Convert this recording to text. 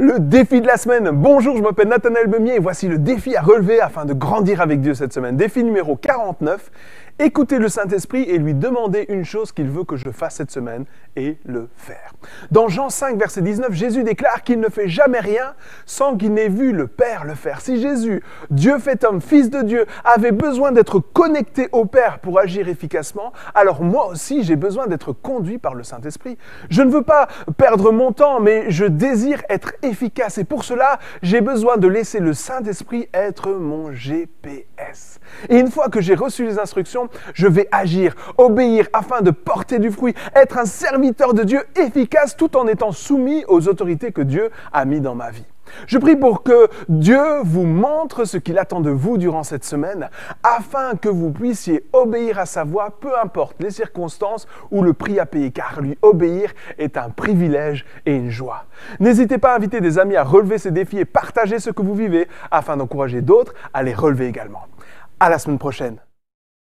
Le défi de la semaine. Bonjour, je m'appelle Nathanaël Bemier et voici le défi à relever afin de grandir avec Dieu cette semaine. Défi numéro 49. Écoutez le Saint-Esprit et lui demander une chose qu'il veut que je fasse cette semaine et le faire. Dans Jean 5, verset 19, Jésus déclare qu'il ne fait jamais rien sans qu'il n'ait vu le Père le faire. Si Jésus, Dieu fait homme, Fils de Dieu, avait besoin d'être connecté au Père pour agir efficacement, alors moi aussi j'ai besoin d'être conduit par le Saint-Esprit. Je ne veux pas perdre mon temps, mais je désire être efficace et pour cela j'ai besoin de laisser le Saint-Esprit être mon GPS. Et une fois que j'ai reçu les instructions, je vais agir, obéir afin de porter du fruit, être un serviteur de Dieu efficace tout en étant soumis aux autorités que Dieu a mis dans ma vie. Je prie pour que Dieu vous montre ce qu'il attend de vous durant cette semaine, afin que vous puissiez obéir à sa voix, peu importe les circonstances ou le prix à payer, car lui obéir est un privilège et une joie. N'hésitez pas à inviter des amis à relever ces défis et partager ce que vous vivez, afin d'encourager d'autres à les relever également. À la semaine prochaine.